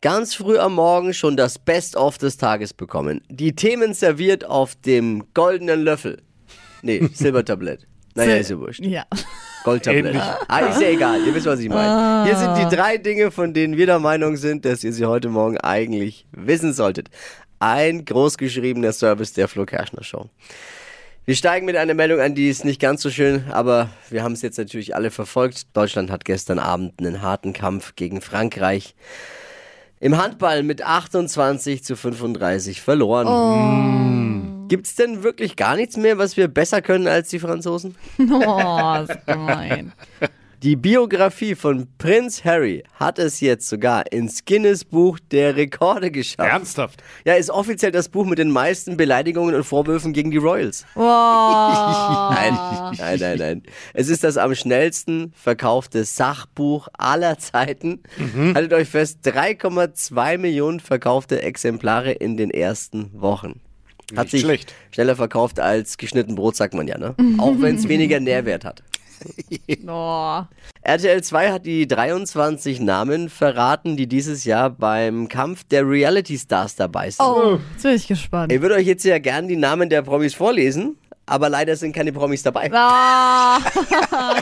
ganz früh am Morgen schon das Best-of des Tages bekommen. Die Themen serviert auf dem goldenen Löffel. Nee, Silbertablett. Naja, ist ja wurscht. Ja. Goldtablett. Ah, ist ja egal, ihr wisst, was ich meine. Hier sind die drei Dinge, von denen wir der Meinung sind, dass ihr sie heute Morgen eigentlich wissen solltet. Ein großgeschriebener Service der Flo Kerschner Show. Wir steigen mit einer Meldung an, die ist nicht ganz so schön, aber wir haben es jetzt natürlich alle verfolgt. Deutschland hat gestern Abend einen harten Kampf gegen Frankreich im Handball mit 28 zu 35 verloren. Gibt's denn wirklich gar nichts mehr, was wir besser können als die Franzosen? Oh, ist gemein. Die Biografie von Prinz Harry hat es jetzt sogar ins Guinness Buch der Rekorde geschafft. Ernsthaft? Ja, ist offiziell das Buch mit den meisten Beleidigungen und Vorwürfen gegen die Royals. Oh. Nein, nein, nein, nein. Es ist das am schnellsten verkaufte Sachbuch aller Zeiten. Haltet euch fest, 3,2 Millionen verkaufte Exemplare in den ersten Wochen. Hat Nicht sich schlecht. schneller verkauft als geschnitten Brot, sagt man ja, ne? Auch wenn es weniger Nährwert hat. Oh. RTL 2 hat die 23 Namen verraten, die dieses Jahr beim Kampf der Reality Stars dabei sind. oh, jetzt bin ich gespannt. Ich würde euch jetzt ja gern die Namen der Promis vorlesen, aber leider sind keine Promis dabei. Ah,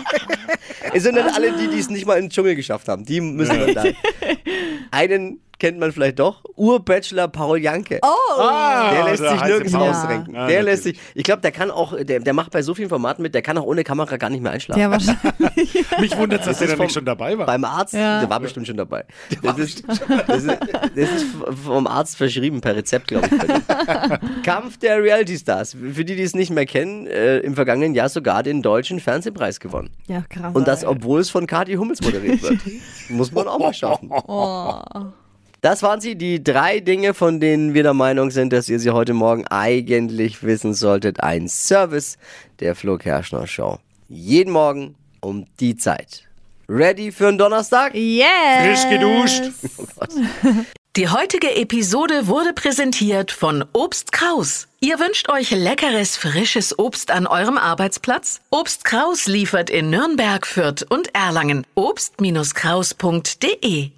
Es sind dann alle die, die es nicht mal in den Dschungel geschafft haben. Die müssen dann da. Einen kennt man vielleicht doch. Urbachelor Paul Janke. Ah, Der lässt sich nirgends ausrenken. Ja, der lässt sich, ich glaube, der kann auch, der, der macht bei so vielen Formaten mit, der kann auch ohne Kamera gar nicht mehr einschlafen. ja, wahrscheinlich. Mich wundert, dass der vom- nicht schon dabei war. Beim Arzt, Ja. der war bestimmt schon dabei. Das ist, das, ist, das ist vom Arzt verschrieben per Rezept, glaube ich. Kampf der Reality Stars. Für die, die es nicht mehr kennen, äh, im vergangenen Jahr sogar den deutschen Fernsehpreis gewonnen. Ja, krass. Und das, obwohl es von Kathi Hummels moderiert wird. Muss man auch mal schaffen. Oh. Das waren sie, die drei Dinge, von denen wir der Meinung sind, dass ihr sie heute Morgen eigentlich wissen solltet. Ein Service der Flo Kerschner Show. Jeden Morgen um die Zeit. Ready für einen Donnerstag? Yes. Frisch geduscht. Die heutige Episode wurde präsentiert von Obst Kraus. Ihr wünscht euch leckeres, frisches Obst an eurem Arbeitsplatz? Obst Kraus liefert in Nürnberg, Fürth und Erlangen. Obst-Kraus.de